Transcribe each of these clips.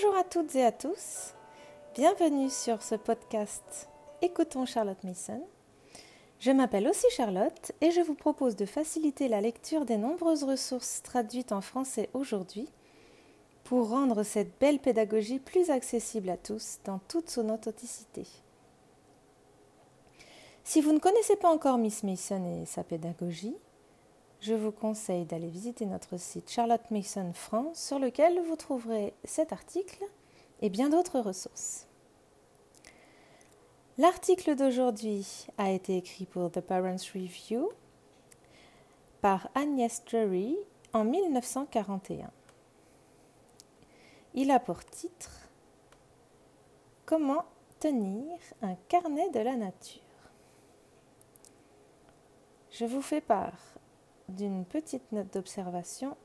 Bonjour à toutes et à tous. Bienvenue sur ce podcast Écoutons Charlotte Mason. Je m'appelle aussi Charlotte et je vous propose de faciliter la lecture des nombreuses ressources traduites en français aujourd'hui pour rendre cette belle pédagogie plus accessible à tous dans toute son authenticité. Si vous ne connaissez pas encore Miss Mason et sa pédagogie, je vous conseille d'aller visiter notre site Charlotte Mason France sur lequel vous trouverez cet article et bien d'autres ressources. L'article d'aujourd'hui a été écrit pour The Parents Review par Agnès Drury en 1941. Il a pour titre Comment tenir un carnet de la nature. Je vous fais part d'une petite note d'observation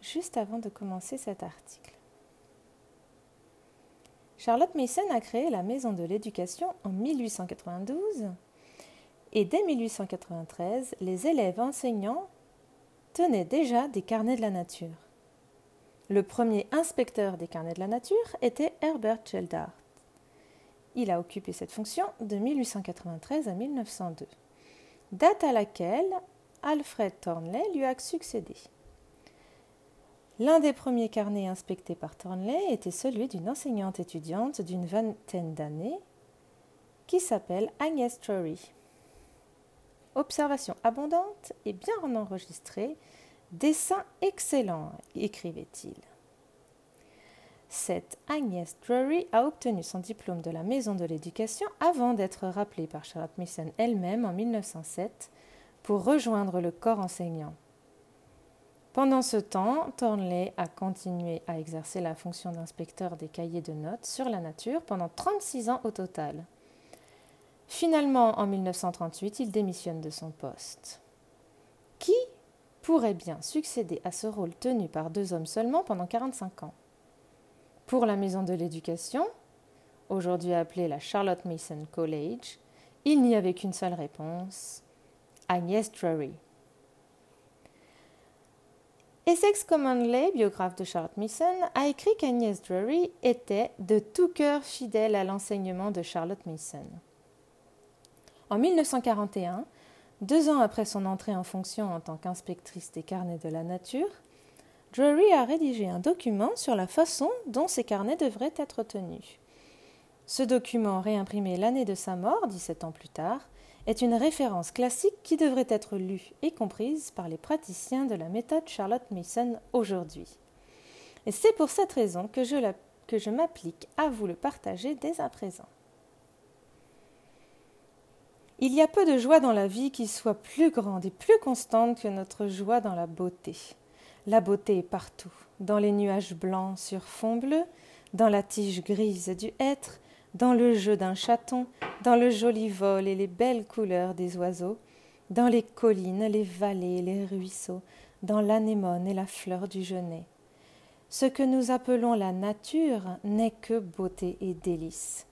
juste avant de commencer cet article. Charlotte Mason a créé la Maison de l'éducation en 1892 et dès 1893, les élèves enseignants tenaient déjà des carnets de la nature. Le premier inspecteur des carnets de la nature était Herbert Geldart. Il a occupé cette fonction de 1893 à 1902, date à laquelle Alfred Thornley lui a succédé. L'un des premiers carnets inspectés par Thornley était celui d'une enseignante étudiante d'une vingtaine d'années qui s'appelle Agnès Trory. Observation abondante et bien enregistrée, dessin excellent, écrivait-il. Cette Agnès Drury a obtenu son diplôme de la Maison de l'Éducation avant d'être rappelée par Charlotte Mason elle-même en 1907 pour rejoindre le corps enseignant. Pendant ce temps, Thornley a continué à exercer la fonction d'inspecteur des cahiers de notes sur la nature pendant 36 ans au total. Finalement, en 1938, il démissionne de son poste. Qui pourrait bien succéder à ce rôle tenu par deux hommes seulement pendant 45 ans? Pour la maison de l'éducation, aujourd'hui appelée la Charlotte Mason College, il n'y avait qu'une seule réponse Agnès Drury. Essex Commonley, biographe de Charlotte Mason, a écrit qu'Agnès Drury était de tout cœur fidèle à l'enseignement de Charlotte Mason. En 1941, deux ans après son entrée en fonction en tant qu'inspectrice des carnets de la nature, Drury a rédigé un document sur la façon dont ces carnets devraient être tenus. Ce document, réimprimé l'année de sa mort, 17 ans plus tard, est une référence classique qui devrait être lue et comprise par les praticiens de la méthode Charlotte Mason aujourd'hui. Et c'est pour cette raison que je, que je m'applique à vous le partager dès à présent. Il y a peu de joie dans la vie qui soit plus grande et plus constante que notre joie dans la beauté. La beauté est partout, dans les nuages blancs sur fond bleu, dans la tige grise du hêtre, dans le jeu d'un chaton, dans le joli vol et les belles couleurs des oiseaux, dans les collines, les vallées les ruisseaux, dans l'anémone et la fleur du genêt. Ce que nous appelons la nature n'est que beauté et délice.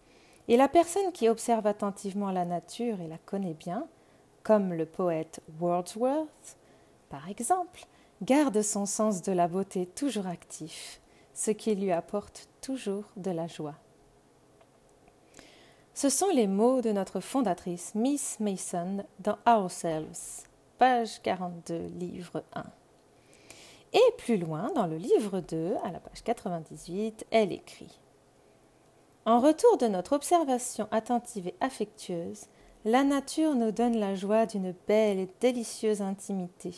Et la personne qui observe attentivement la nature et la connaît bien, comme le poète Wordsworth, par exemple, garde son sens de la beauté toujours actif, ce qui lui apporte toujours de la joie. Ce sont les mots de notre fondatrice Miss Mason dans Ourselves, page 42, livre 1. Et plus loin, dans le livre 2, à la page 98, elle écrit. En retour de notre observation attentive et affectueuse, la nature nous donne la joie d'une belle et délicieuse intimité,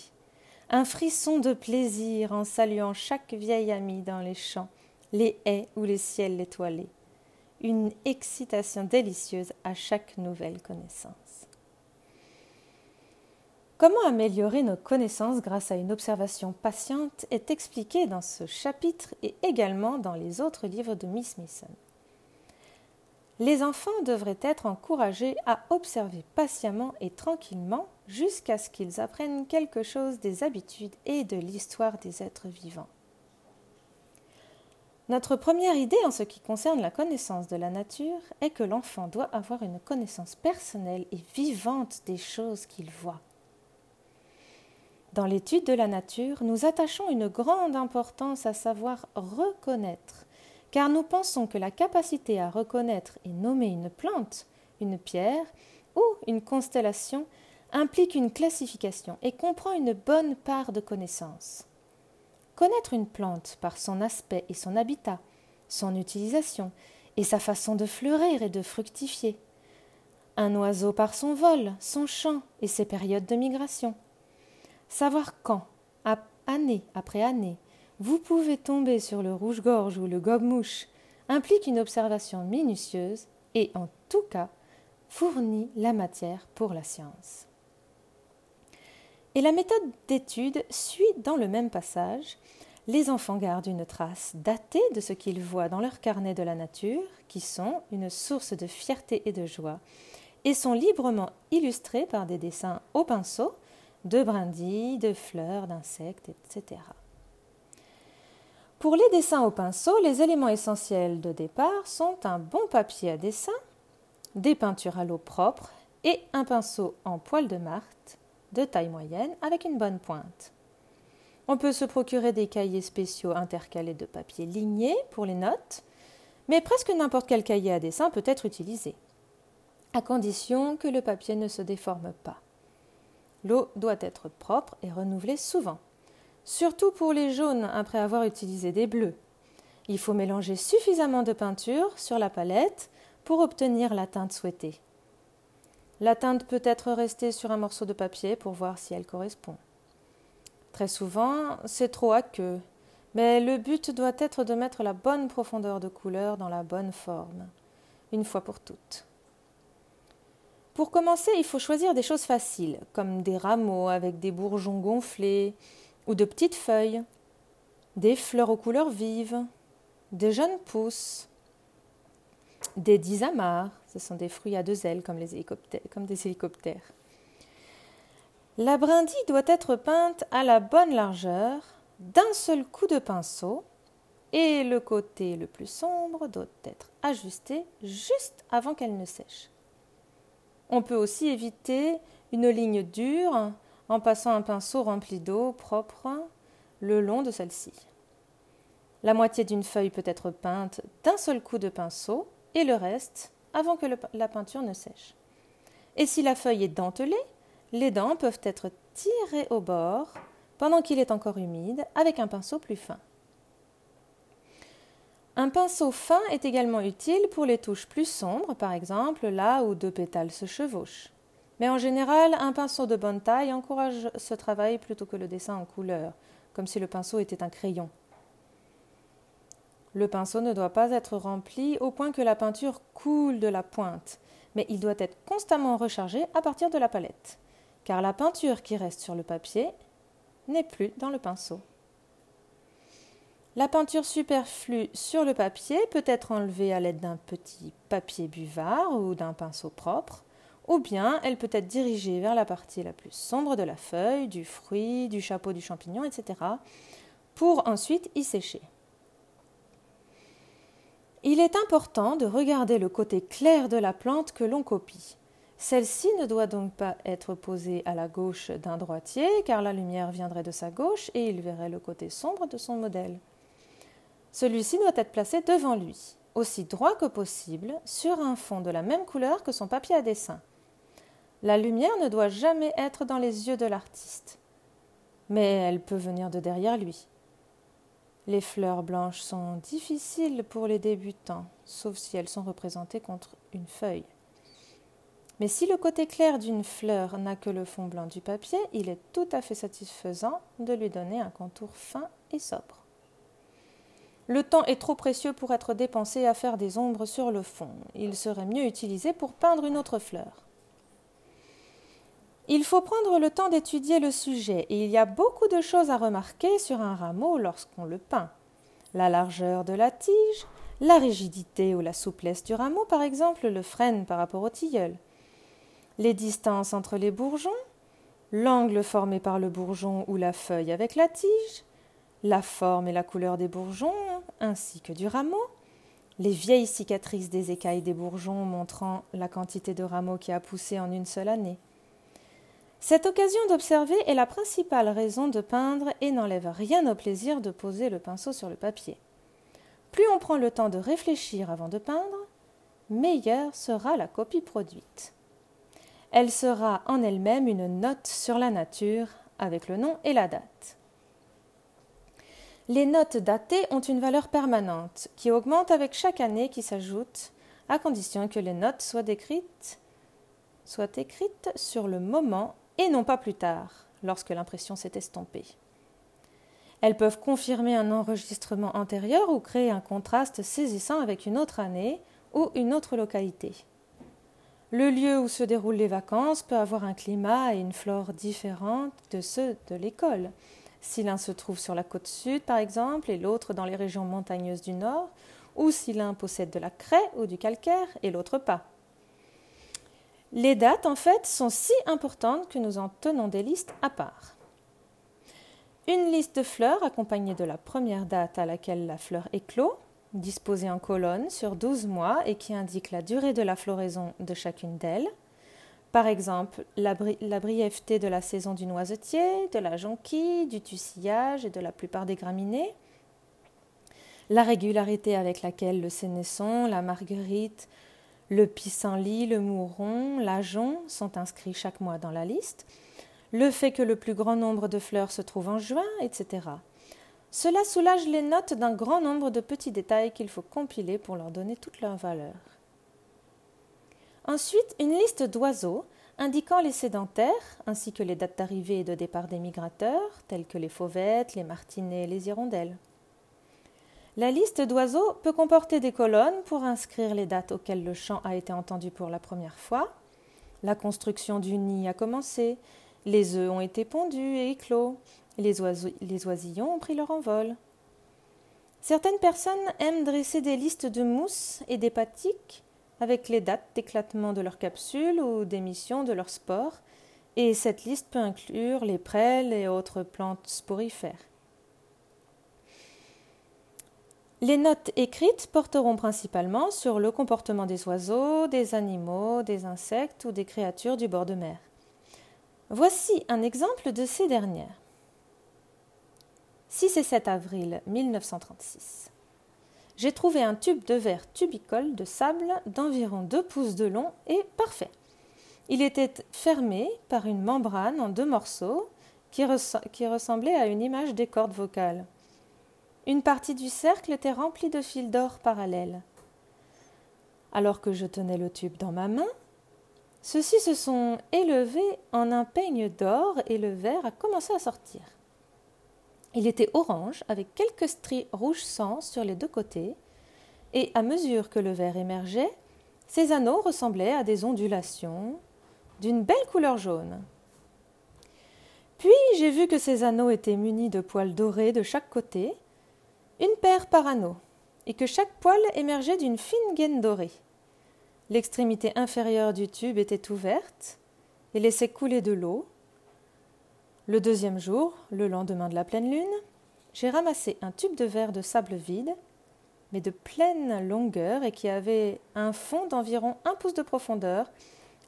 un frisson de plaisir en saluant chaque vieil ami dans les champs, les haies ou les ciels étoilés une excitation délicieuse à chaque nouvelle connaissance. Comment améliorer nos connaissances grâce à une observation patiente est expliqué dans ce chapitre et également dans les autres livres de Miss Mason. Les enfants devraient être encouragés à observer patiemment et tranquillement jusqu'à ce qu'ils apprennent quelque chose des habitudes et de l'histoire des êtres vivants. Notre première idée en ce qui concerne la connaissance de la nature est que l'enfant doit avoir une connaissance personnelle et vivante des choses qu'il voit. Dans l'étude de la nature, nous attachons une grande importance à savoir reconnaître, car nous pensons que la capacité à reconnaître et nommer une plante, une pierre ou une constellation implique une classification et comprend une bonne part de connaissance. Connaître une plante par son aspect et son habitat, son utilisation et sa façon de fleurir et de fructifier. Un oiseau par son vol, son chant et ses périodes de migration. Savoir quand, année après année, vous pouvez tomber sur le rouge-gorge ou le gobe-mouche implique une observation minutieuse et, en tout cas, fournit la matière pour la science. Et la méthode d'étude suit dans le même passage. Les enfants gardent une trace datée de ce qu'ils voient dans leur carnet de la nature, qui sont une source de fierté et de joie, et sont librement illustrés par des dessins au pinceau, de brindilles, de fleurs, d'insectes, etc. Pour les dessins au pinceau, les éléments essentiels de départ sont un bon papier à dessin, des peintures à l'eau propre et un pinceau en poil de martre de taille moyenne avec une bonne pointe. On peut se procurer des cahiers spéciaux intercalés de papier ligné pour les notes, mais presque n'importe quel cahier à dessin peut être utilisé, à condition que le papier ne se déforme pas. L'eau doit être propre et renouvelée souvent, surtout pour les jaunes après avoir utilisé des bleus. Il faut mélanger suffisamment de peinture sur la palette pour obtenir la teinte souhaitée. La teinte peut être restée sur un morceau de papier pour voir si elle correspond. Très souvent, c'est trop aqueux, mais le but doit être de mettre la bonne profondeur de couleur dans la bonne forme, une fois pour toutes. Pour commencer, il faut choisir des choses faciles, comme des rameaux avec des bourgeons gonflés, ou de petites feuilles, des fleurs aux couleurs vives, des jeunes pousses, des disamars, ce sont des fruits à deux ailes comme, comme des hélicoptères. La brindille doit être peinte à la bonne largeur, d'un seul coup de pinceau, et le côté le plus sombre doit être ajusté juste avant qu'elle ne sèche. On peut aussi éviter une ligne dure en passant un pinceau rempli d'eau propre le long de celle-ci. La moitié d'une feuille peut être peinte d'un seul coup de pinceau et le reste avant que la peinture ne sèche. Et si la feuille est dentelée, les dents peuvent être tirées au bord pendant qu'il est encore humide avec un pinceau plus fin. Un pinceau fin est également utile pour les touches plus sombres, par exemple là où deux pétales se chevauchent. Mais en général, un pinceau de bonne taille encourage ce travail plutôt que le dessin en couleur, comme si le pinceau était un crayon. Le pinceau ne doit pas être rempli au point que la peinture coule de la pointe, mais il doit être constamment rechargé à partir de la palette, car la peinture qui reste sur le papier n'est plus dans le pinceau. La peinture superflue sur le papier peut être enlevée à l'aide d'un petit papier buvard ou d'un pinceau propre, ou bien elle peut être dirigée vers la partie la plus sombre de la feuille, du fruit, du chapeau du champignon, etc., pour ensuite y sécher. Il est important de regarder le côté clair de la plante que l'on copie. Celle-ci ne doit donc pas être posée à la gauche d'un droitier, car la lumière viendrait de sa gauche et il verrait le côté sombre de son modèle. Celui-ci doit être placé devant lui, aussi droit que possible, sur un fond de la même couleur que son papier à dessin. La lumière ne doit jamais être dans les yeux de l'artiste, mais elle peut venir de derrière lui. Les fleurs blanches sont difficiles pour les débutants, sauf si elles sont représentées contre une feuille. Mais si le côté clair d'une fleur n'a que le fond blanc du papier, il est tout à fait satisfaisant de lui donner un contour fin et sobre. Le temps est trop précieux pour être dépensé à faire des ombres sur le fond. Il serait mieux utilisé pour peindre une autre fleur. Il faut prendre le temps d'étudier le sujet et il y a beaucoup de choses à remarquer sur un rameau lorsqu'on le peint. La largeur de la tige, la rigidité ou la souplesse du rameau, par exemple, le freine par rapport au tilleul. Les distances entre les bourgeons, l'angle formé par le bourgeon ou la feuille avec la tige, la forme et la couleur des bourgeons ainsi que du rameau, les vieilles cicatrices des écailles des bourgeons montrant la quantité de rameaux qui a poussé en une seule année Cette occasion d'observer est la principale raison de peindre et n'enlève rien au plaisir de poser le pinceau sur le papier. Plus on prend le temps de réfléchir avant de peindre, meilleure sera la copie produite. Elle sera en elle-même une note sur la nature avec le nom et la date. Les notes datées ont une valeur permanente qui augmente avec chaque année qui s'ajoute, à condition que les notes soient écrites, sur le moment et non pas plus tard, lorsque l'impression s'est estompée. Elles peuvent confirmer un enregistrement antérieur ou créer un contraste saisissant avec une autre année ou une autre localité. Le lieu où se déroulent les vacances peut avoir un climat et une flore différents de ceux de l'école. Si l'un se trouve sur la côte sud, par exemple, et l'autre dans les régions montagneuses du nord, ou si l'un possède de la craie ou du calcaire et l'autre pas. Les dates, en fait, sont si importantes que nous en tenons des listes à part. Une liste de fleurs accompagnée de la première date à laquelle la fleur éclot, disposée en colonnes sur 12 mois et qui indique la durée de la floraison de chacune d'elles. Par exemple, la, brièveté de la saison du noisetier, de la jonquille, du tussillage et de la plupart des graminées. La régularité avec laquelle le sénesson, la marguerite, le pissenlit, le mouron, l'ajon sont inscrits chaque mois dans la liste, le fait que le plus grand nombre de fleurs se trouve en juin, etc. Cela soulage les notes d'un grand nombre de petits détails qu'il faut compiler pour leur donner toute leur valeur. Ensuite, une liste d'oiseaux indiquant les sédentaires, ainsi que les dates d'arrivée et de départ des migrateurs, tels que les fauvettes, les martinets et les hirondelles. La liste d'oiseaux peut comporter des colonnes pour inscrire les dates auxquelles le chant a été entendu pour la première fois. La construction du nid a commencé, les œufs ont été pondus et éclos, les, les oisillons ont pris leur envol. Certaines personnes aiment dresser des listes de mousses et d'hépatiques avec les dates d'éclatement de leurs capsules ou d'émission de leurs spores, et cette liste peut inclure les prêles et autres plantes sporifères. Les notes écrites porteront principalement sur le comportement des oiseaux, des animaux, des insectes ou des créatures du bord de mer. Voici un exemple de ces dernières. 6 et 7 avril 1936. J'ai trouvé un tube de verre tubicole de sable d'environ 2 pouces de long et parfait. Il était fermé par une membrane en deux morceaux qui, qui ressemblait à une image des cordes vocales. Une partie du cercle était remplie de fils d'or parallèles. Alors que je tenais le tube dans ma main, ceux-ci se sont élevés en un peigne d'or et le verre a commencé à sortir. Il était orange avec quelques stries rouge sang sur les deux côtés, et à mesure que le verre émergeait, ses anneaux ressemblaient à des ondulations d'une belle couleur jaune. Puis j'ai vu que ces anneaux étaient munis de poils dorés de chaque côté, une paire par anneau, et que chaque poil émergeait d'une fine gaine dorée. L'extrémité inférieure du tube était ouverte et laissait couler de l'eau. Le deuxième jour, le lendemain de la pleine lune, j'ai ramassé un tube de verre de sable vide, mais de pleine longueur et qui avait un fond d'environ un pouce de profondeur,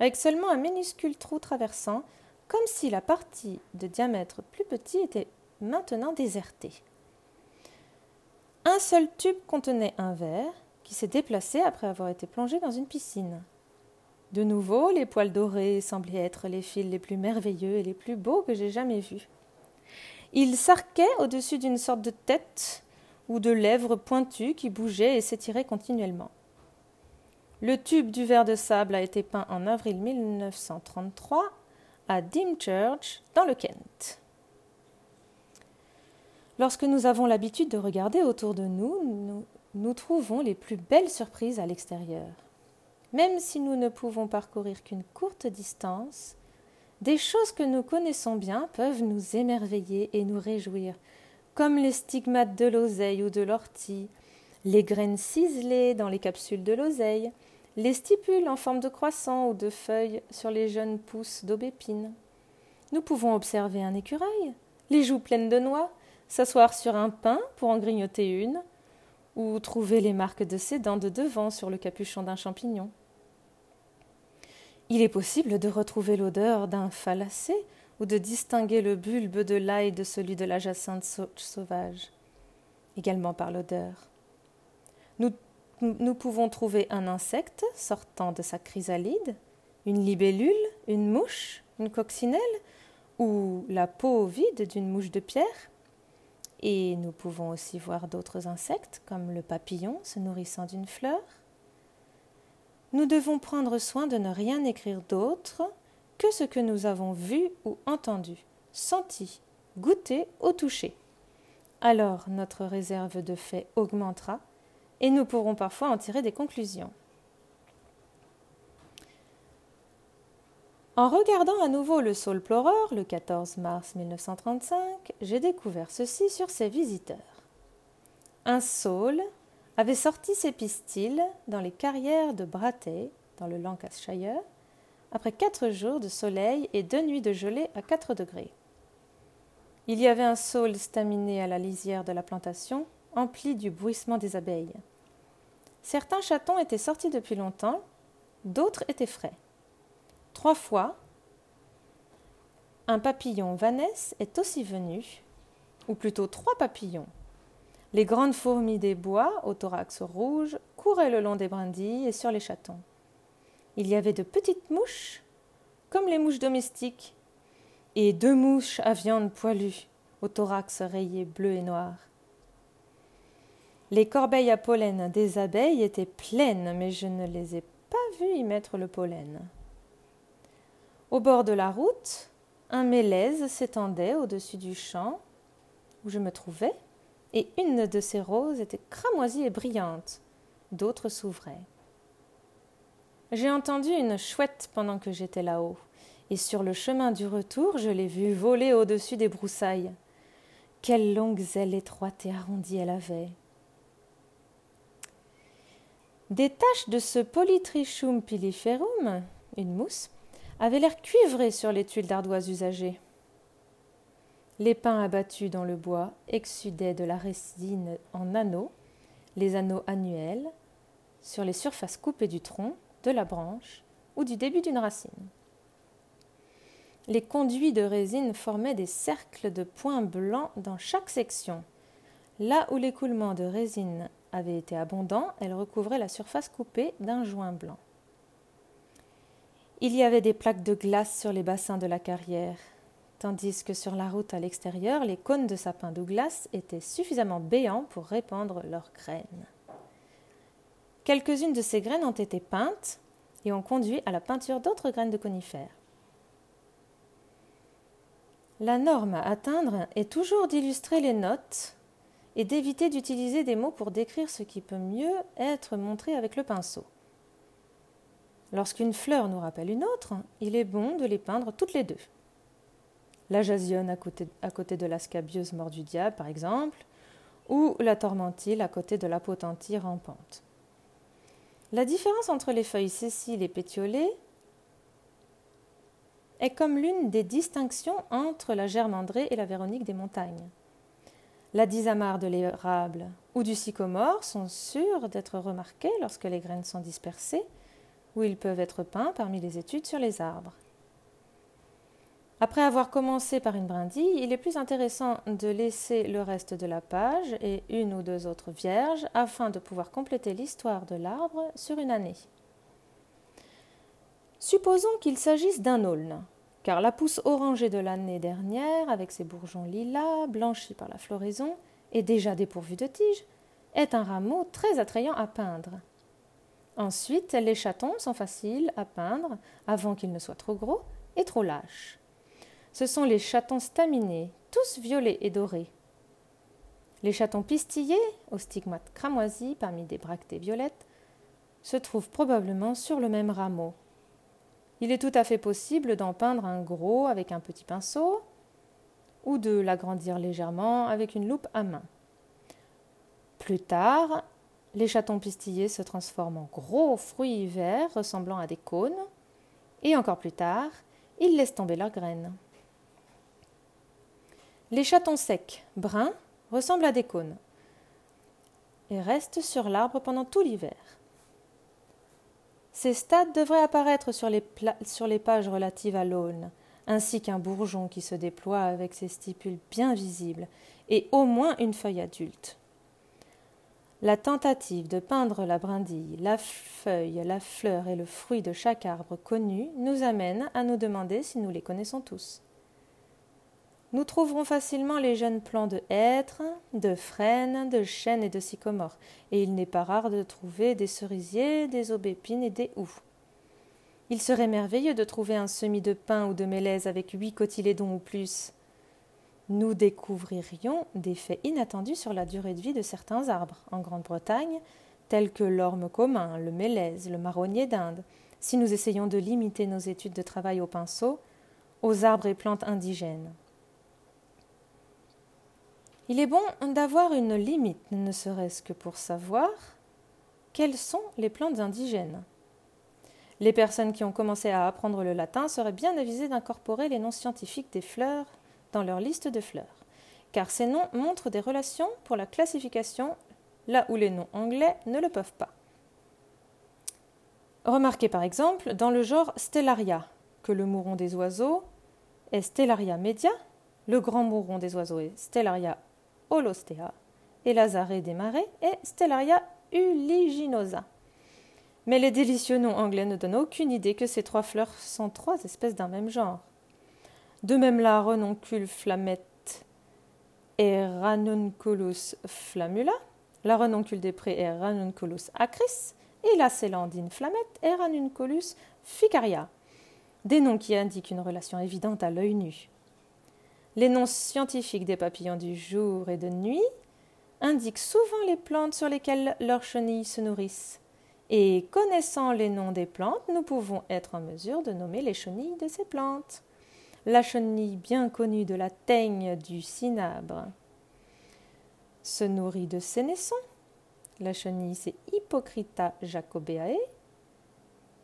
avec seulement un minuscule trou traversant, comme si la partie de diamètre plus petit était maintenant désertée. Un seul tube contenait un verre qui s'est déplacé après avoir été plongé dans une piscine. De nouveau, les poils dorés semblaient être les fils les plus merveilleux et les plus beaux que j'ai jamais vus. Ils s'arquaient au-dessus d'une sorte de tête ou de lèvres pointues qui bougeaient et s'étiraient continuellement. Le tube du verre de sable a été peint en avril 1933 à Dymchurch, dans le Kent. Lorsque nous avons l'habitude de regarder autour de nous, nous, trouvons les plus belles surprises à l'extérieur. Même si nous ne pouvons parcourir qu'une courte distance, des choses que nous connaissons bien peuvent nous émerveiller et nous réjouir, comme les stigmates de l'oseille ou de l'ortie, les graines ciselées dans les capsules de l'oseille, les stipules en forme de croissant ou de feuilles sur les jeunes pousses d'aubépine. Nous pouvons observer un écureuil, les joues pleines de noix, s'asseoir sur un pain pour en grignoter une, ou trouver les marques de ses dents de devant sur le capuchon d'un champignon. Il est possible de retrouver l'odeur d'un falacé ou de distinguer le bulbe de l'ail de celui de la jacinthe sauvage, également par l'odeur. Nous, nous pouvons trouver un insecte sortant de sa chrysalide, une libellule, une mouche, une coccinelle, ou la peau vide d'une mouche de pierre. Et nous pouvons aussi voir d'autres insectes, comme le papillon se nourrissant d'une fleur. Nous devons prendre soin de ne rien écrire d'autre que ce que nous avons vu ou entendu, senti, goûté ou touché. Alors notre réserve de faits augmentera et nous pourrons parfois en tirer des conclusions. En regardant à nouveau le Saul Plorer le 14 mars 1935, j'ai découvert ceci sur ses visiteurs. Un saule avait sorti ses pistils dans les carrières de Bratay, dans le Lancashire, après quatre jours de soleil et deux nuits de gelée à quatre degrés. Il y avait un saule staminé à la lisière de la plantation, empli du bruissement des abeilles. Certains chatons étaient sortis depuis longtemps, d'autres étaient frais. Trois fois, un papillon Vanesse est aussi venu, ou plutôt trois papillons. Les grandes fourmis des bois, au thorax rouge, couraient le long des brindilles et sur les chatons. Il y avait de petites mouches, comme les mouches domestiques, et deux mouches à viande poilue, au thorax rayé bleu et noir. Les corbeilles à pollen des abeilles étaient pleines, mais je ne les ai pas vues y mettre le pollen. Au bord de la route, un mélèze s'étendait au-dessus du champ où je me trouvais, et une de ces roses était cramoisie et brillante, d'autres s'ouvraient. J'ai entendu une chouette pendant que j'étais là-haut, et sur le chemin du retour, je l'ai vue voler au-dessus des broussailles. Quelles longues ailes étroites et arrondies elle avait. Des taches de ce Polytrichum piliferum, une mousse, avait l'air cuivré sur les tuiles d'ardoise usagées. Les pins abattus dans le bois exsudaient de la résine en anneaux, les anneaux annuels, sur les surfaces coupées du tronc, de la branche ou du début d'une racine. Les conduits de résine formaient des cercles de points blancs dans chaque section. Là où l'écoulement de résine avait été abondant, elle recouvrait la surface coupée d'un joint blanc. Il y avait des plaques de glace sur les bassins de la carrière, tandis que sur la route à l'extérieur, les cônes de sapin Douglas étaient suffisamment béants pour répandre leurs graines. Quelques-unes de ces graines ont été peintes et ont conduit à la peinture d'autres graines de conifères. La norme à atteindre est toujours d'illustrer les notes et d'éviter d'utiliser des mots pour décrire ce qui peut mieux être montré avec le pinceau. Lorsqu'une fleur nous rappelle une autre, il est bon de les peindre toutes les deux. La côté, à côté de la scabieuse mort du diable, par exemple, ou la tormentile à côté de la potentie rampante. La différence entre les feuilles sessiles et pétiolées est comme l'une des distinctions entre la germandrée et la véronique des montagnes. La disamare de l'érable ou du sycomore sont sûres d'être remarquées lorsque les graines sont dispersées où ils peuvent être peints parmi les études sur les arbres. Après avoir commencé par une brindille, il est plus intéressant de laisser le reste de la page et une ou deux autres vierges afin de pouvoir compléter l'histoire de l'arbre sur une année. Supposons qu'il s'agisse d'un aulne, car la pousse orangée de l'année dernière, avec ses bourgeons lilas, blanchis par la floraison et déjà dépourvus de tiges, est un rameau très attrayant à peindre. Ensuite, les chatons sont faciles à peindre avant qu'ils ne soient trop gros et trop lâches. Ce sont les chatons staminés, tous violets et dorés. Les chatons pistillés, aux stigmates cramoisis parmi des bractées violettes, se trouvent probablement sur le même rameau. Il est tout à fait possible d'en peindre un gros avec un petit pinceau ou de l'agrandir légèrement avec une loupe à main. Plus tard, les chatons pistillés se transforment en gros fruits verts ressemblant à des cônes, et encore plus tard, ils laissent tomber leurs graines. Les chatons secs, bruns, ressemblent à des cônes et restent sur l'arbre pendant tout l'hiver. Ces stades devraient apparaître sur les, pages relatives à l'aulne, ainsi qu'un bourgeon qui se déploie avec ses stipules bien visibles, et au moins une feuille adulte. La tentative de peindre la brindille, la feuille, la fleur et le fruit de chaque arbre connu nous amène à nous demander si nous les connaissons tous. Nous trouverons facilement les jeunes plants de hêtre, de frêne, de chêne et de sycomore, et il n'est pas rare de trouver des cerisiers, des aubépines et des houx. Il serait merveilleux de trouver un semis de pin ou de mélèze avec huit cotylédons ou plus. Nous découvririons des faits inattendus sur la durée de vie de certains arbres en Grande-Bretagne, tels que l'orme commun, le mélèze, le marronnier d'Inde, si nous essayons de limiter nos études de travail au pinceau aux arbres et plantes indigènes. Il est bon d'avoir une limite, ne serait-ce que pour savoir quelles sont les plantes indigènes. Les personnes qui ont commencé à apprendre le latin seraient bien avisées d'incorporer les noms scientifiques des fleurs dans leur liste de fleurs, car ces noms montrent des relations pour la classification là où les noms anglais ne le peuvent pas. Remarquez par exemple dans le genre Stellaria que le mouron des oiseaux est Stellaria media, le grand mouron des oiseaux est Stellaria Holostea, et Lazare des marais et Stellaria uliginosa. Mais les délicieux noms anglais ne donnent aucune idée que ces trois fleurs sont trois espèces d'un même genre. De même la renoncule flamette est Ranunculus flammula, la renoncule des prés est Ranunculus acris, et la célandine flamette est Ranunculus ficaria. Des noms qui indiquent une relation évidente à l'œil nu. Les noms scientifiques des papillons du jour et de nuit indiquent souvent les plantes sur lesquelles leurs chenilles se nourrissent. Et connaissant les noms des plantes, nous pouvons être en mesure de nommer les chenilles de ces plantes. La chenille bien connue de la teigne du cinabre se nourrit de sénescents. La chenille, c'est Hypocrita jacobeae.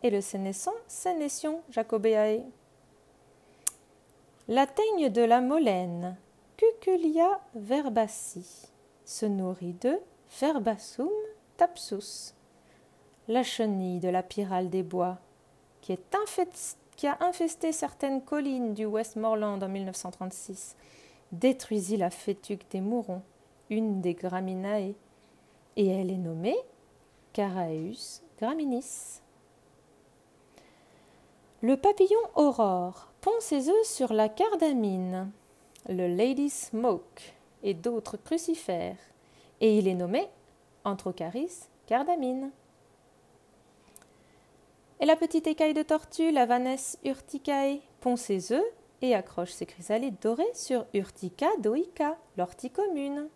Et le sénescent, Sénession jacobeae. La teigne de la molène, Cuculia verbaci, se nourrit de Verbassum tapsus. La chenille de la pyrale des bois, qui, qui a infesté certaines collines du Westmoreland en 1936, détruisit la fétuque des mourons, une des graminae, et elle est nommée Caraeus graminis. Le papillon aurore pond ses œufs sur la cardamine, le Lady Smoke et d'autres crucifères, et il est nommé Anthrocaris cardamine. Et la petite écaille de tortue, la Vanesse urticae, pond ses œufs et accroche ses chrysalides dorées sur Urtica doica, l'ortie commune.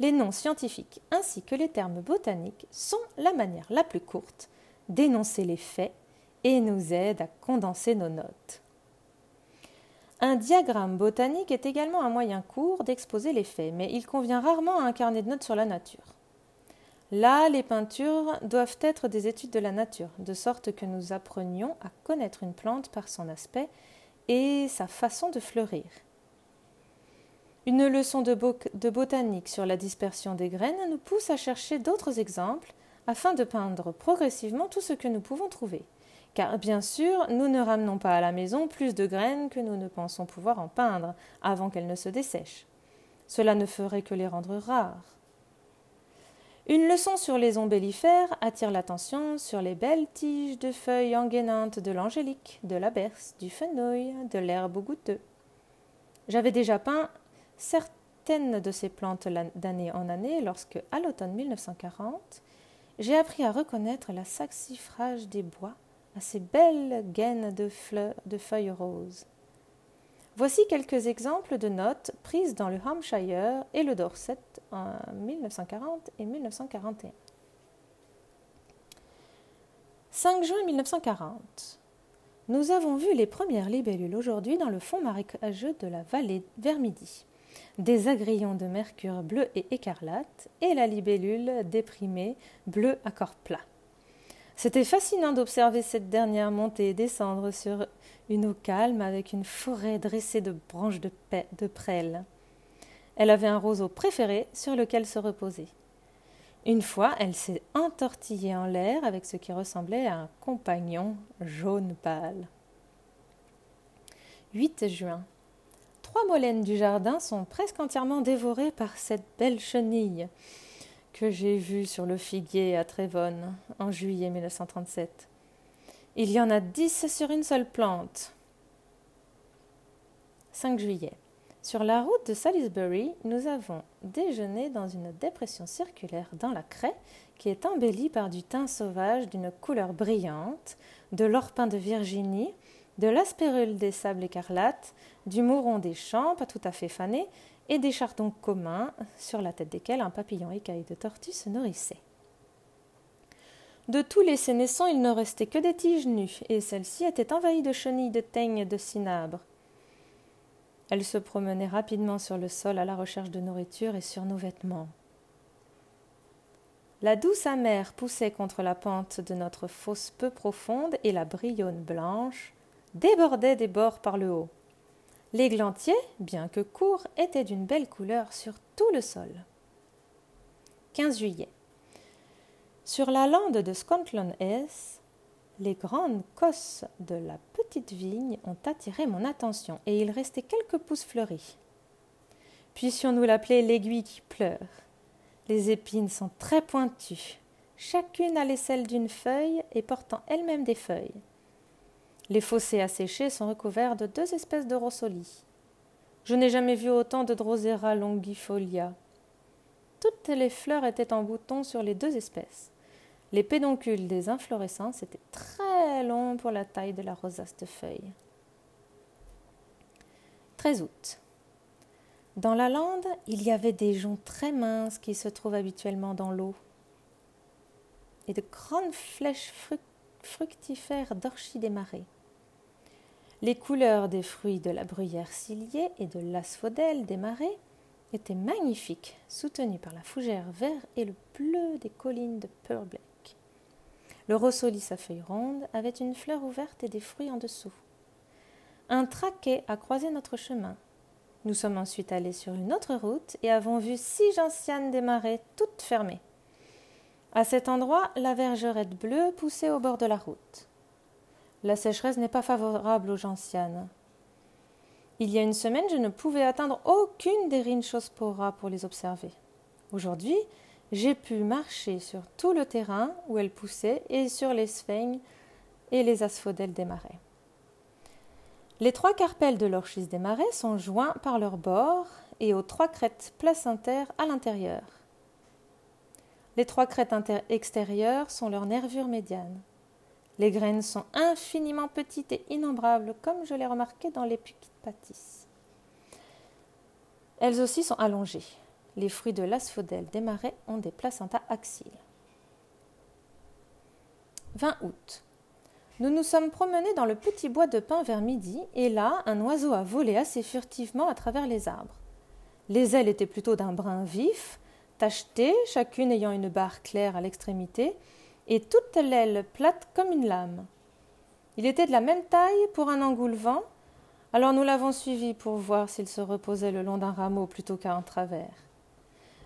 Les noms scientifiques ainsi que les termes botaniques sont la manière la plus courte d'énoncer les faits et nous aide à condenser nos notes. Un diagramme botanique est également un moyen court d'exposer les faits, mais il convient rarement à un carnet de notes sur la nature. Là, les peintures doivent être des études de la nature, de sorte que nous apprenions à connaître une plante par son aspect et sa façon de fleurir. Une leçon de, botanique sur la dispersion des graines nous pousse à chercher d'autres exemples afin de peindre progressivement tout ce que nous pouvons trouver car bien sûr, nous ne ramenons pas à la maison plus de graines que nous ne pensons pouvoir en peindre avant qu'elles ne se dessèchent. Cela ne ferait que les rendre rares. Une leçon sur les ombellifères attire l'attention sur les belles tiges de feuilles engainantes de l'angélique, de la berce, du fenouil, de l'herbe goûteux. J'avais déjà peint certaines de ces plantes d'année en année lorsque, à l'automne 1940, j'ai appris à reconnaître la saxifrage des bois à ces belles gaines de, fleurs, de feuilles roses. Voici quelques exemples de notes prises dans le Hampshire et le Dorset en 1940 et 1941. 5 juin 1940. Nous avons vu les premières libellules aujourd'hui dans le fond marécageux de la vallée vers midi. Des agrillons de mercure bleu et écarlate et la libellule déprimée bleu à corps plat. C'était fascinant d'observer cette dernière monter et descendre sur une eau calme avec une forêt dressée de branches de, de prêle. Elle avait un roseau préféré sur lequel se reposer. Une fois, elle s'est entortillée en l'air avec ce qui ressemblait à un compagnon jaune pâle. 8 juin. Trois molènes du jardin sont presque entièrement dévorées par cette belle chenille que j'ai vue sur le figuier à Trévonne en juillet 1937. Il y en a dix sur une seule plante. 5 juillet. Sur la route de Salisbury, nous avons déjeuné dans une dépression circulaire dans la craie qui est embellie par du thym sauvage d'une couleur brillante, de l'orpin de Virginie, de l'aspérule des sables écarlates, du mouron des champs, pas tout à fait fané, et des chardons communs, sur la tête desquels un papillon écaille de tortue se nourrissait. De tous les sénessants, il ne restait que des tiges nues, et celles-ci étaient envahies de chenilles de teigne et de cinabre. Elle se promenait rapidement sur le sol à la recherche de nourriture et sur nos vêtements. La douce amère poussait contre la pente de notre fosse peu profonde et la brillonne blanche débordait des bords par le haut. L'églantier, bien que court, était d'une belle couleur sur tout le sol. 15 juillet. Sur la lande de Scotland S, les grandes cosses de la petite vigne ont attiré mon attention et il restait quelques pousses fleuries. Puissions-nous l'appeler l'aiguille qui pleure Les épines sont très pointues. Chacune a l'aisselle d'une feuille et portant elle-même des feuilles. Les fossés asséchés sont recouverts de deux espèces de rossolis. Je n'ai jamais vu autant de Drosera longifolia. Toutes les fleurs étaient en bouton sur les deux espèces. Les pédoncules des inflorescences étaient très longs pour la taille de la rosace de feuilles. 13 août. Dans la lande, il y avait des joncs très minces qui se trouvent habituellement dans l'eau et de grandes flèches fructifères d'orchis des marais. Les couleurs des fruits de la bruyère ciliée et de l'asphodèle des marais étaient magnifiques, soutenues par la fougère vert et le bleu des collines de Purbley. Le rossolis à feuilles rondes avait une fleur ouverte et des fruits en dessous. Un traquet a croisé notre chemin. Nous sommes ensuite allés sur une autre route et avons vu six gentianes des marais toutes fermées. À cet endroit, la vergerette bleue poussait au bord de la route. La sécheresse n'est pas favorable aux gentianes. Il y a une semaine, je ne pouvais atteindre aucune des rhinchospora pour les observer. Aujourd'hui, j'ai pu marcher sur tout le terrain où elles poussaient et sur les sphènes et les asphodèles des marais. Les trois carpelles de l'orchis des marais sont joints par leurs bords et aux trois crêtes placentaires à l'intérieur. Les trois crêtes extérieures sont leurs nervures médianes. Les graines sont infiniment petites et innombrables, comme je l'ai remarqué dans les pâtisses. Elles aussi sont allongées. Les fruits de l'asphodèle des marais ont des placentas axiles. 20 août. Nous nous sommes promenés dans le petit bois de pin vers midi, et là, un oiseau a volé assez furtivement à travers les arbres. Les ailes étaient plutôt d'un brun vif, tachetées, chacune ayant une barre claire à l'extrémité, et toute l'aile plate comme une lame. Il était de la même taille pour un engoulevent, alors nous l'avons suivi pour voir s'il se reposait le long d'un rameau plutôt qu'à un travers.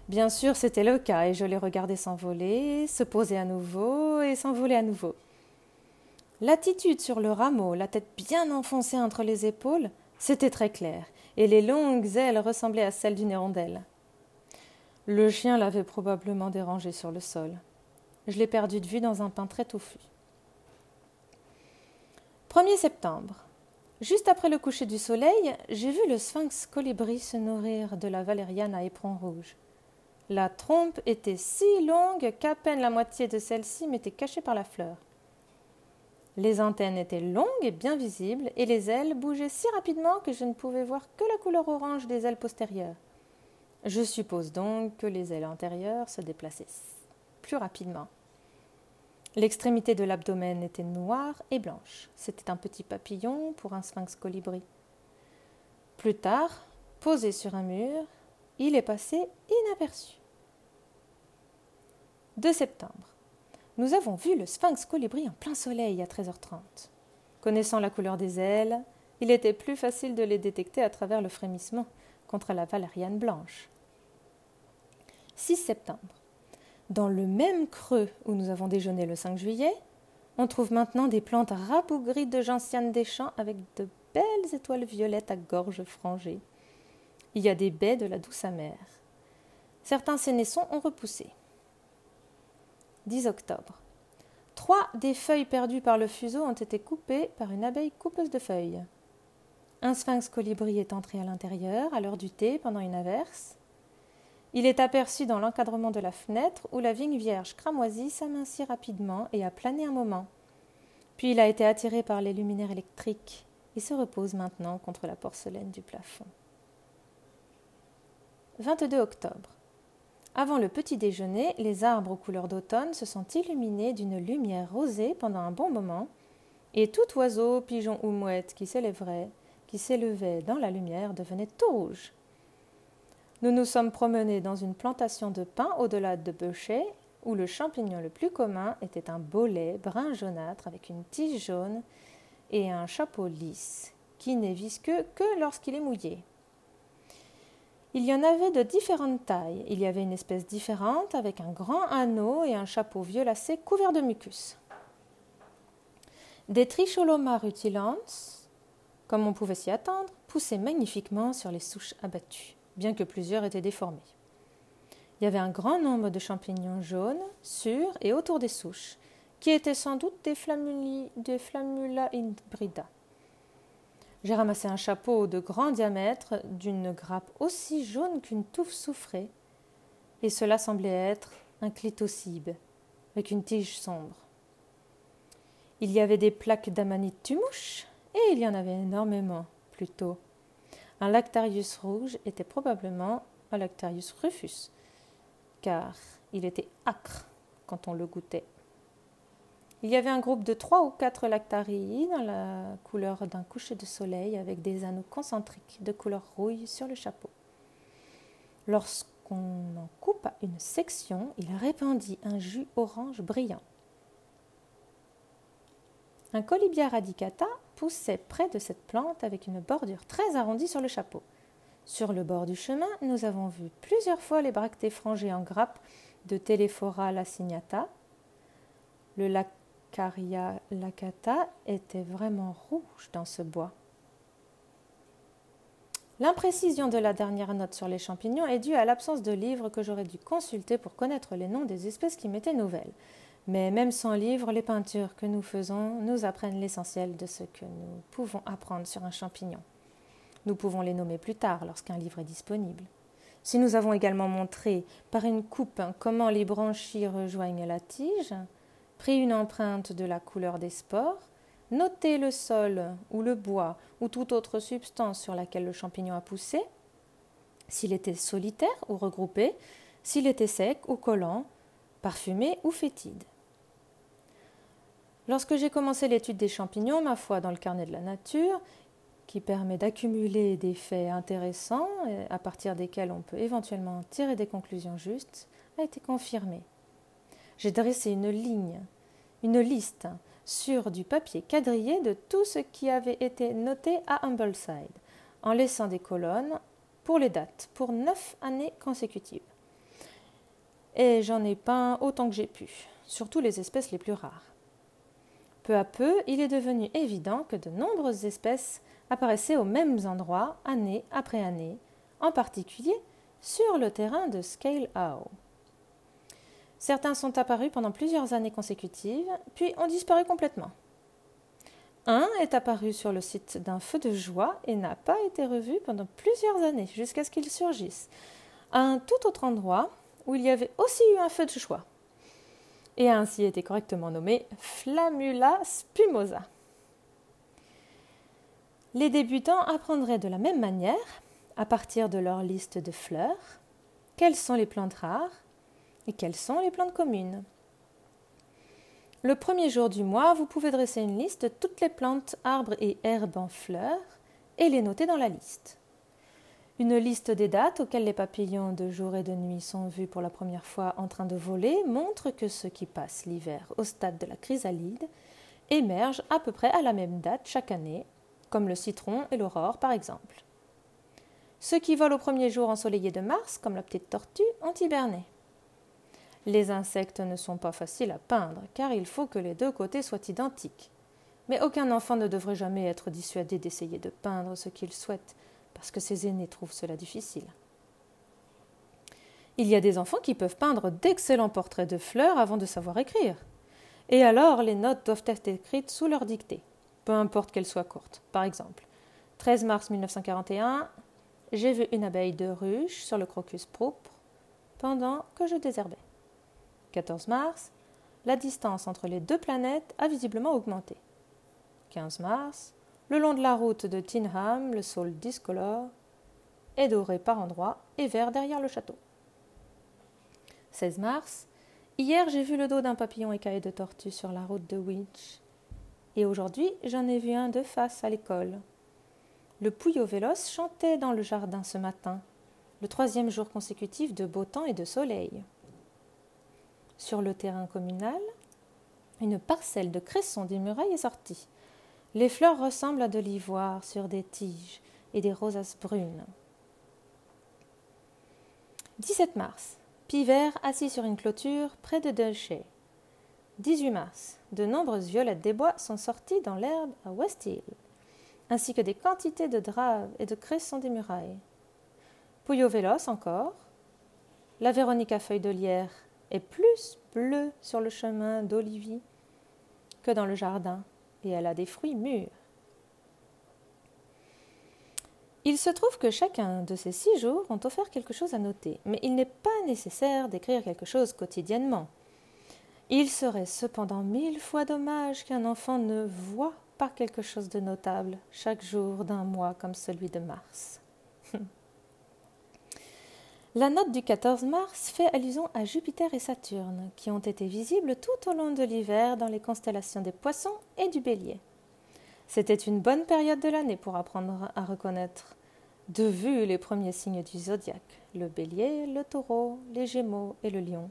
Bien sûr, c'était le cas, et je l'ai regardé s'envoler, se poser à nouveau et s'envoler à nouveau. L'attitude sur le rameau, la tête bien enfoncée entre les épaules, c'était très clair, et les longues ailes ressemblaient à celles d'une hirondelle. Le chien l'avait probablement dérangé sur le sol. Je l'ai perdu de vue dans un pain très touffu. 1er septembre. Juste après le coucher du soleil, j'ai vu le sphinx colibri se nourrir de la valériane à éperon rouge. La trompe était si longue qu'à peine la moitié de celle-ci m'était cachée par la fleur. Les antennes étaient longues et bien visibles, et les ailes bougeaient si rapidement que je ne pouvais voir que la couleur orange des ailes postérieures. Je suppose donc que les ailes antérieures se déplaçaient plus rapidement. L'extrémité de l'abdomen était noire et blanche. C'était un petit papillon pour un sphinx colibri. Plus tard, posé sur un mur, il est passé inaperçu. 2 septembre. Nous avons vu le sphinx colibri en plein soleil à 13h30. Connaissant la couleur des ailes, il était plus facile de les détecter à travers le frémissement contre la valériane blanche. 6 septembre. Dans le même creux où nous avons déjeuné le 5 juillet, on trouve maintenant des plantes rabougries de gentianes des champs avec de belles étoiles violettes à gorge frangée. Il y a des baies de la douce amère. Certains sénessons ont repoussé. 10 octobre. Trois des feuilles perdues par le fuseau ont été coupées par une abeille coupeuse de feuilles. Un sphinx colibri est entré à l'intérieur à l'heure du thé pendant une averse. Il est aperçu dans l'encadrement de la fenêtre où la vigne vierge cramoisie s'amincit rapidement et a plané un moment. Puis il a été attiré par les luminaires électriques et se repose maintenant contre la porcelaine du plafond. 22 octobre. Avant le petit déjeuner, les arbres aux couleurs d'automne se sont illuminés d'une lumière rosée pendant un bon moment, et tout oiseau, pigeon ou mouette qui s'élèverait, qui s'élevait dans la lumière devenait tout rouge. Nous nous sommes promenés dans une plantation de pins au-delà de Beuchet, où le champignon le plus commun était un bolet brun jaunâtre avec une tige jaune et un chapeau lisse, qui n'est visqueux que lorsqu'il est mouillé. Il y en avait de différentes tailles. Il y avait une espèce différente avec un grand anneau et un chapeau violacé couvert de mucus. Des Tricholoma rutilans, comme on pouvait s'y attendre, poussaient magnifiquement sur les souches abattues, bien que plusieurs étaient déformés. Il y avait un grand nombre de champignons jaunes sur et autour des souches, qui étaient sans doute des, des Flammula hybrida. J'ai ramassé un chapeau de grand diamètre d'une grappe aussi jaune qu'une touffe soufrée, et cela semblait être un clitocybe, avec une tige sombre. Il y avait des plaques d'amanite tumouche, et il y en avait énormément, plutôt. Un lactarius rouge était probablement un lactarius rufus, car il était acre quand on le goûtait. Il y avait un groupe de trois ou quatre lactarii dans la couleur d'un coucher de soleil avec des anneaux concentriques de couleur rouille sur le chapeau. Lorsqu'on en coupa une section, il répandit un jus orange brillant. Un colibia radicata poussait près de cette plante avec une bordure très arrondie sur le chapeau. Sur le bord du chemin, nous avons vu plusieurs fois les bractées frangées en grappes de Telephora lacignata. Le Caria lacata était vraiment rouge dans ce bois. L'imprécision de la dernière note sur les champignons est due à l'absence de livres que j'aurais dû consulter pour connaître les noms des espèces qui m'étaient nouvelles. Mais même sans livre, les peintures que nous faisons nous apprennent l'essentiel de ce que nous pouvons apprendre sur un champignon. Nous pouvons les nommer plus tard lorsqu'un livre est disponible. Si nous avons également montré par une coupe comment les branchies rejoignent la tige, pris une empreinte de la couleur des spores, noté le sol ou le bois ou toute autre substance sur laquelle le champignon a poussé, s'il était solitaire ou regroupé, s'il était sec ou collant, parfumé ou fétide. Lorsque j'ai commencé l'étude des champignons, ma foi dans le carnet de la nature, qui permet d'accumuler des faits intéressants à partir desquels on peut éventuellement tirer des conclusions justes, a été confirmée. J'ai dressé une ligne, une liste sur du papier quadrillé de tout ce qui avait été noté à Humbleside, en laissant des colonnes pour les dates, pour neuf années consécutives. Et j'en ai peint autant que j'ai pu, surtout les espèces les plus rares. Peu à peu, il est devenu évident que de nombreuses espèces apparaissaient aux mêmes endroits année après année, en particulier sur le terrain de Scale Howe. Certains sont apparus pendant plusieurs années consécutives, puis ont disparu complètement. Un est apparu sur le site d'un feu de joie et n'a pas été revu pendant plusieurs années, jusqu'à ce qu'il surgisse, à un tout autre endroit où il y avait aussi eu un feu de joie, et a ainsi été correctement nommé Flammula spumosa. Les débutants apprendraient de la même manière, à partir de leur liste de fleurs, quelles sont les plantes rares, et quelles sont les plantes communes? Le premier jour du mois, vous pouvez dresser une liste de toutes les plantes, arbres et herbes en fleurs et les noter dans la liste. Une liste des dates auxquelles les papillons de jour et de nuit sont vus pour la première fois en train de voler montre que ceux qui passent l'hiver au stade de la chrysalide émergent à peu près à la même date chaque année, comme le citron et l'aurore par exemple. Ceux qui volent au premier jour ensoleillé de mars, comme la petite tortue, ont hiberné. Les insectes ne sont pas faciles à peindre, car il faut que les deux côtés soient identiques. Mais aucun enfant ne devrait jamais être dissuadé d'essayer de peindre ce qu'il souhaite, parce que ses aînés trouvent cela difficile. Il y a des enfants qui peuvent peindre d'excellents portraits de fleurs avant de savoir écrire. Et alors les notes doivent être écrites sous leur dictée, peu importe qu'elles soient courtes. Par exemple, 13 mars 1941, j'ai vu une abeille de ruche sur le crocus pourpre pendant que je désherbais. 14 mars, la distance entre les deux planètes a visiblement augmenté. 15 mars, le long de la route de Tinham, le sol discolore est doré par endroits et vert derrière le château. 16 mars, hier j'ai vu le dos d'un papillon écaillé de tortue sur la route de Winch. Et aujourd'hui j'en ai vu un de face à l'école. Le pouillot véloce chantait dans le jardin ce matin, le troisième jour consécutif de beau temps et de soleil. Sur le terrain communal, une parcelle de cressons des murailles est sortie. Les fleurs ressemblent à de l'ivoire sur des tiges et des rosas brunes. 17 mars. Pivert assis sur une clôture près de Delchet. 18 mars. De nombreuses violettes des bois sont sorties dans l'herbe à West Hill ainsi que des quantités de draps et de cressons des murailles. Pouillot véloce encore. La Véronique à feuilles de lierre est plus bleue sur le chemin d'Olivie que dans le jardin, et elle a des fruits mûrs. Il se trouve que chacun de ces six jours ont offert quelque chose à noter, mais il n'est pas nécessaire d'écrire quelque chose quotidiennement. Il serait cependant mille fois dommage qu'un enfant ne voie pas quelque chose de notable chaque jour d'un mois comme celui de mars. La note du 14 mars fait allusion à Jupiter et Saturne, qui ont été visibles tout au long de l'hiver dans les constellations des poissons et du bélier. C'était une bonne période de l'année pour apprendre à reconnaître de vue les premiers signes du zodiaque, le bélier, le taureau, les gémeaux et le lion,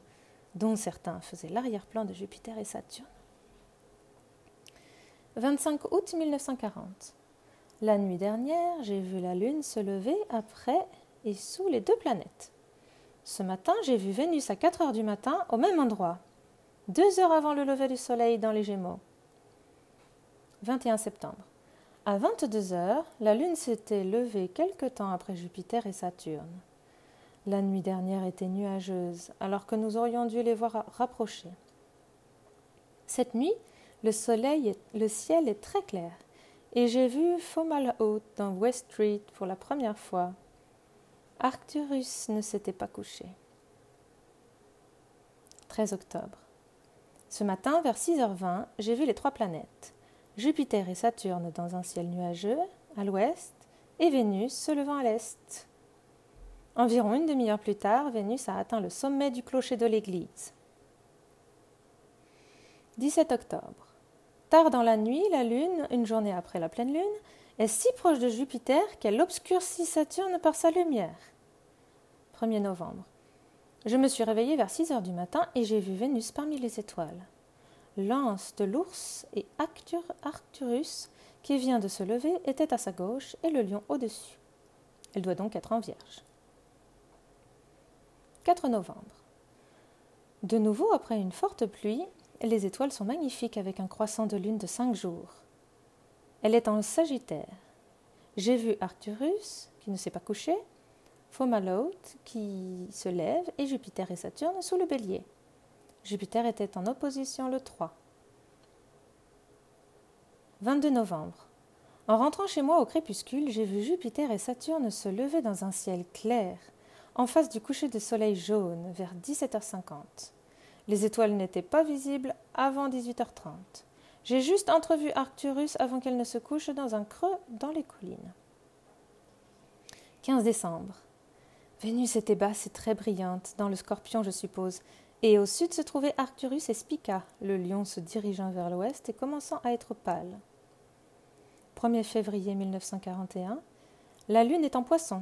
dont certains faisaient l'arrière-plan de Jupiter et Saturne. 25 août 1940. La nuit dernière, j'ai vu la Lune se lever après et sous les deux planètes. Ce matin, j'ai vu Vénus à 4 heures du matin au même endroit, deux heures avant le lever du Soleil dans les Gémeaux. 21 septembre. À 22 heures, la Lune s'était levée quelque temps après Jupiter et Saturne. La nuit dernière était nuageuse, alors que nous aurions dû les voir rapprocher. Cette nuit, le soleil, le ciel est très clair, et j'ai vu Fomalhaut dans West Street pour la première fois. Arcturus ne s'était pas couché. 13 octobre. Ce matin, vers 6h20, j'ai vu les trois planètes. Jupiter et Saturne dans un ciel nuageux, à l'ouest, et Vénus se levant à l'est. Environ une demi-heure plus tard, Vénus a atteint le sommet du clocher de l'église. 17 octobre. Tard dans la nuit, la Lune, une journée après la pleine Lune, est si proche de Jupiter qu'elle obscurcit Saturne par sa lumière. 1er novembre. Je me suis réveillée vers 6 heures du matin et j'ai vu Vénus parmi les étoiles. L'anse de l'ours et Arcturus, qui vient de se lever, était à sa gauche et le lion au-dessus. Elle doit donc être en vierge. 4 novembre. De nouveau, après une forte pluie, les étoiles sont magnifiques avec un croissant de lune de cinq jours. Elle est en Sagittaire. J'ai vu Arcturus, qui ne s'est pas couché, Fomalhaut, qui se lève, et Jupiter et Saturne sous le bélier. Jupiter était en opposition le 3. 22 novembre. En rentrant chez moi au crépuscule, j'ai vu Jupiter et Saturne se lever dans un ciel clair, en face du coucher de soleil jaune, vers 17h50. Les étoiles n'étaient pas visibles avant 18h30. J'ai juste entrevu Arcturus avant qu'elle ne se couche dans un creux dans les collines. 15 décembre. Vénus était basse et très brillante, dans le scorpion, je suppose, et au sud se trouvaient Arcturus et Spica, le lion se dirigeant vers l'ouest et commençant à être pâle. 1er février 1941. La lune est en poisson.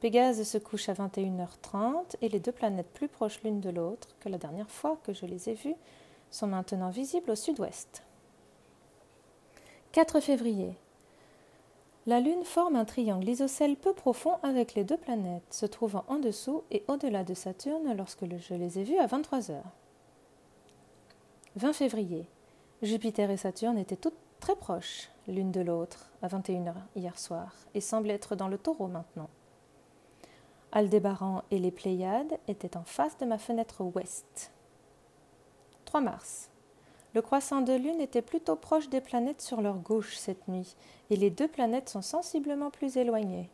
Pégase se couche à 21h30 et les deux planètes plus proches l'une de l'autre que la dernière fois que je les ai vues sont maintenant visibles au sud-ouest. 4 février. La Lune forme un triangle isocèle peu profond avec les deux planètes, se trouvant en dessous et au-delà de Saturne lorsque je les ai vues à 23 heures. 20 février. Jupiter et Saturne étaient toutes très proches l'une de l'autre à 21 heures hier soir et semblent être dans le taureau maintenant. Aldébaran et les Pléiades étaient en face de ma fenêtre ouest. 3 mars. Le croissant de lune était plutôt proche des planètes sur leur gauche cette nuit, et les deux planètes sont sensiblement plus éloignées.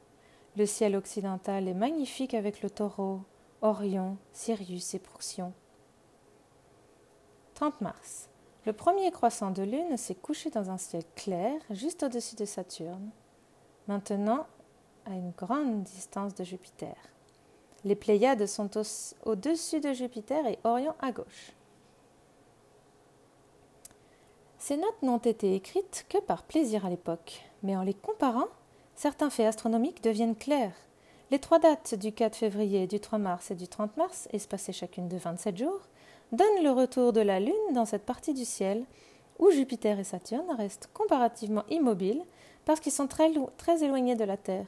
Le ciel occidental est magnifique avec le taureau, Orion, Sirius et Proxion. 30 mars. Le premier croissant de lune s'est couché dans un ciel clair juste au-dessus de Saturne, maintenant à une grande distance de Jupiter. Les Pléiades sont au-dessus de Jupiter et Orion à gauche. Ces notes n'ont été écrites que par plaisir à l'époque, mais en les comparant, certains faits astronomiques deviennent clairs. Les trois dates du 4 février, du 3 mars et du 30 mars, espacées chacune de 27 jours, donnent le retour de la Lune dans cette partie du ciel où Jupiter et Saturne restent comparativement immobiles parce qu'ils sont très, éloignés de la Terre.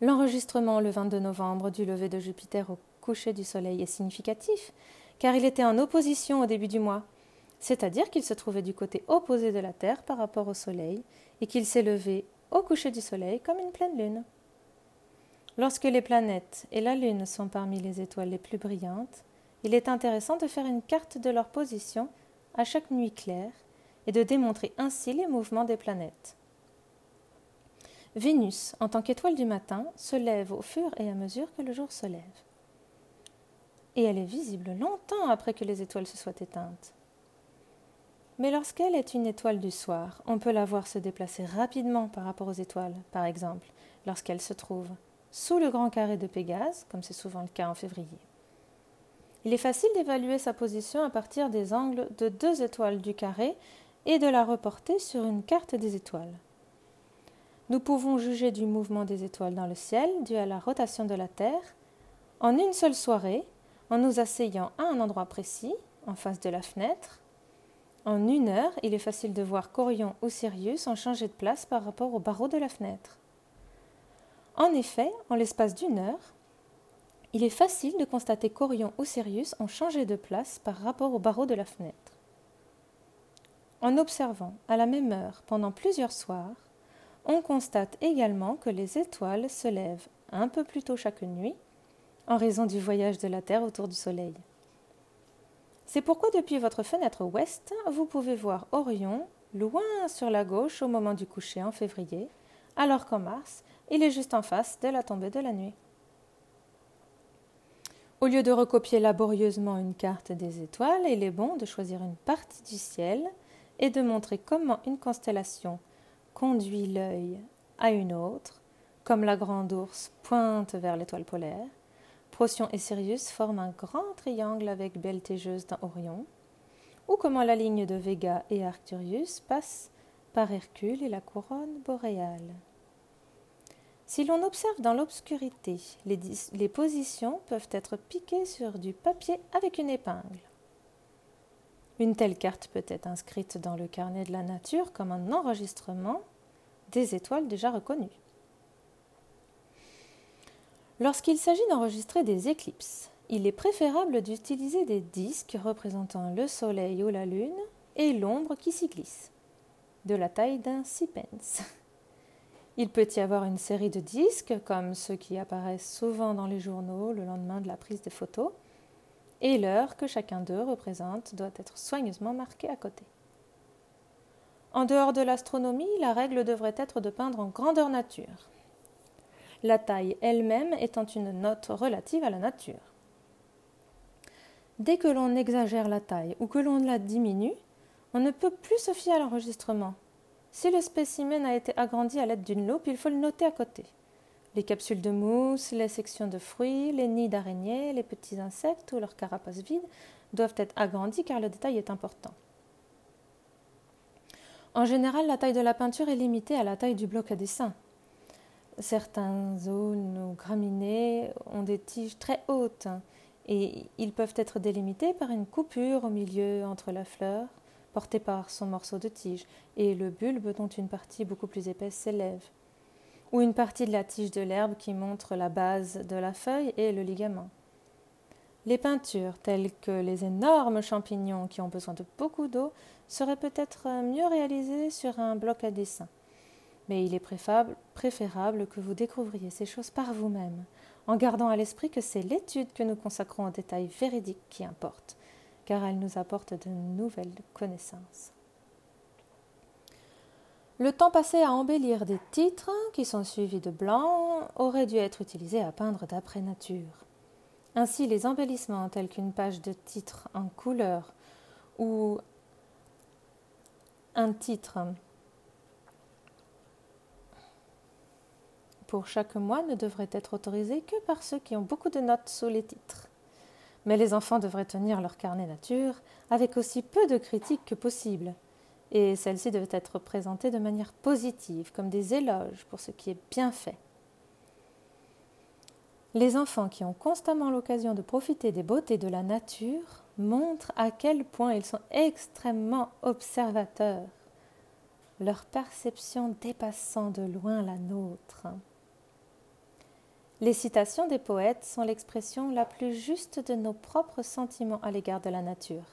L'enregistrement le 22 novembre du lever de Jupiter au coucher du Soleil est significatif, car il était en opposition au début du mois c'est-à-dire qu'il se trouvait du côté opposé de la Terre par rapport au Soleil, et qu'il s'est levé au coucher du Soleil comme une pleine lune. Lorsque les planètes et la Lune sont parmi les étoiles les plus brillantes, il est intéressant de faire une carte de leur position à chaque nuit claire et de démontrer ainsi les mouvements des planètes. Vénus, en tant qu'étoile du matin, se lève au fur et à mesure que le jour se lève. Et elle est visible longtemps après que les étoiles se soient éteintes. Mais lorsqu'elle est une étoile du soir, on peut la voir se déplacer rapidement par rapport aux étoiles, par exemple, lorsqu'elle se trouve sous le grand carré de Pégase, comme c'est souvent le cas en février. Il est facile d'évaluer sa position à partir des angles de deux étoiles du carré et de la reporter sur une carte des étoiles. Nous pouvons juger du mouvement des étoiles dans le ciel dû à la rotation de la Terre en une seule soirée en nous asseyant à un endroit précis, en face de la fenêtre, en une heure, il est facile de voir qu'Orion ou Sirius ont changé de place par rapport au barreau de la fenêtre. En effet, en l'espace d'une heure, il est facile de constater qu'Orion ou Sirius ont changé de place par rapport au barreau de la fenêtre. En observant à la même heure pendant plusieurs soirs, on constate également que les étoiles se lèvent un peu plus tôt chaque nuit en raison du voyage de la Terre autour du Soleil. C'est pourquoi depuis votre fenêtre ouest, vous pouvez voir Orion loin sur la gauche au moment du coucher en février, alors qu'en mars, il est juste en face de la tombée de la nuit. Au lieu de recopier laborieusement une carte des étoiles, il est bon de choisir une partie du ciel et de montrer comment une constellation conduit l'œil à une autre, comme la grande ours pointe vers l'étoile polaire, Procyon et Sirius forment un grand triangle avec Beltégeuse dans Orion, ou comment la ligne de Vega et Arcturius passe par Hercule et la couronne boréale. Si l'on observe dans l'obscurité, les, positions peuvent être piquées sur du papier avec une épingle. Une telle carte peut être inscrite dans le carnet de la nature comme un enregistrement des étoiles déjà reconnues. Lorsqu'il s'agit d'enregistrer des éclipses, il est préférable d'utiliser des disques représentant le Soleil ou la Lune et l'ombre qui s'y glisse, de la taille d'un six Il peut y avoir une série de disques, comme ceux qui apparaissent souvent dans les journaux le lendemain de la prise des photos, et l'heure que chacun d'eux représente doit être soigneusement marquée à côté. En dehors de l'astronomie, la règle devrait être de peindre en grandeur nature, la taille elle-même étant une note relative à la nature. Dès que l'on exagère la taille ou que l'on la diminue, on ne peut plus se fier à l'enregistrement. Si le spécimen a été agrandi à l'aide d'une loupe, il faut le noter à côté. Les capsules de mousse, les sections de fruits, les nids d'araignées, les petits insectes ou leurs carapaces vides doivent être agrandis car le détail est important. En général, la taille de la peinture est limitée à la taille du bloc à dessin. Certains zones ou graminées ont des tiges très hautes et ils peuvent être délimités par une coupure au milieu entre la fleur, porté par son morceau de tige, et le bulbe dont une partie beaucoup plus épaisse s'élève, ou une partie de la tige de l'herbe qui montre la base de la feuille et le ligament. Les peintures, telles que les énormes champignons qui ont besoin de beaucoup d'eau, seraient peut-être mieux réalisées sur un bloc à dessin. Mais il est préférable que vous découvriez ces choses par vous-même, en gardant à l'esprit que c'est l'étude que nous consacrons aux détails véridiques qui importe, car elle nous apporte de nouvelles connaissances. Le temps passé à embellir des titres, qui sont suivis de blanc, aurait dû être utilisé à peindre d'après nature. Ainsi, les embellissements tels qu'une page de titre en couleur ou un titre pour chaque mois ne devraient être autorisés que par ceux qui ont beaucoup de notes sous les titres. Mais les enfants devraient tenir leur carnet nature avec aussi peu de critiques que possible, et celles-ci devaient être présentées de manière positive, comme des éloges pour ce qui est bien fait. Les enfants qui ont constamment l'occasion de profiter des beautés de la nature montrent à quel point ils sont extrêmement observateurs, leur perception dépassant de loin la nôtre. Les citations des poètes sont l'expression la plus juste de nos propres sentiments à l'égard de la nature.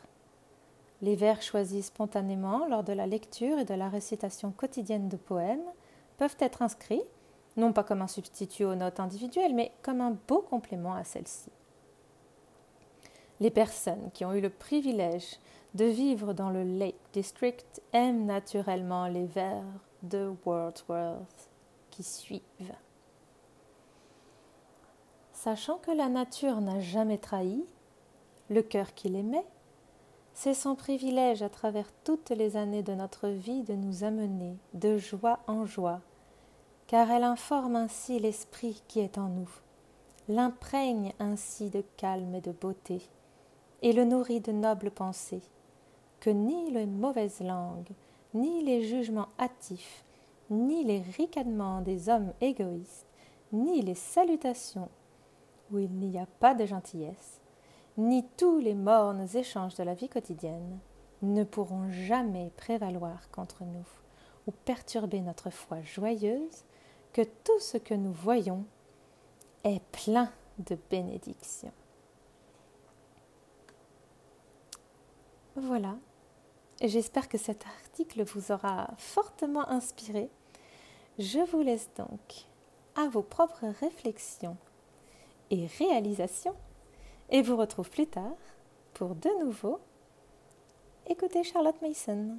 Les vers choisis spontanément lors de la lecture et de la récitation quotidienne de poèmes peuvent être inscrits, non pas comme un substitut aux notes individuelles, mais comme un beau complément à celles-ci. Les personnes qui ont eu le privilège de vivre dans le Lake District aiment naturellement les vers de Wordsworth qui suivent. Sachant que la nature n'a jamais trahi, le cœur qui l'aimait, c'est son privilège à travers toutes les années de notre vie de nous amener de joie en joie, car elle informe ainsi l'esprit qui est en nous, l'imprègne ainsi de calme et de beauté, et le nourrit de nobles pensées, que ni les mauvaises langues, ni les jugements hâtifs, ni les ricanements des hommes égoïstes, ni les salutations où il n'y a pas de gentillesse, ni tous les mornes échanges de la vie quotidienne ne pourront jamais prévaloir contre nous ou perturber notre foi joyeuse que tout ce que nous voyons est plein de bénédictions. Voilà, j'espère que cet article vous aura fortement inspiré. Je vous laisse donc à vos propres réflexions et réalisation. Et vous retrouve plus tard pour de nouveau écouter Charlotte Mason.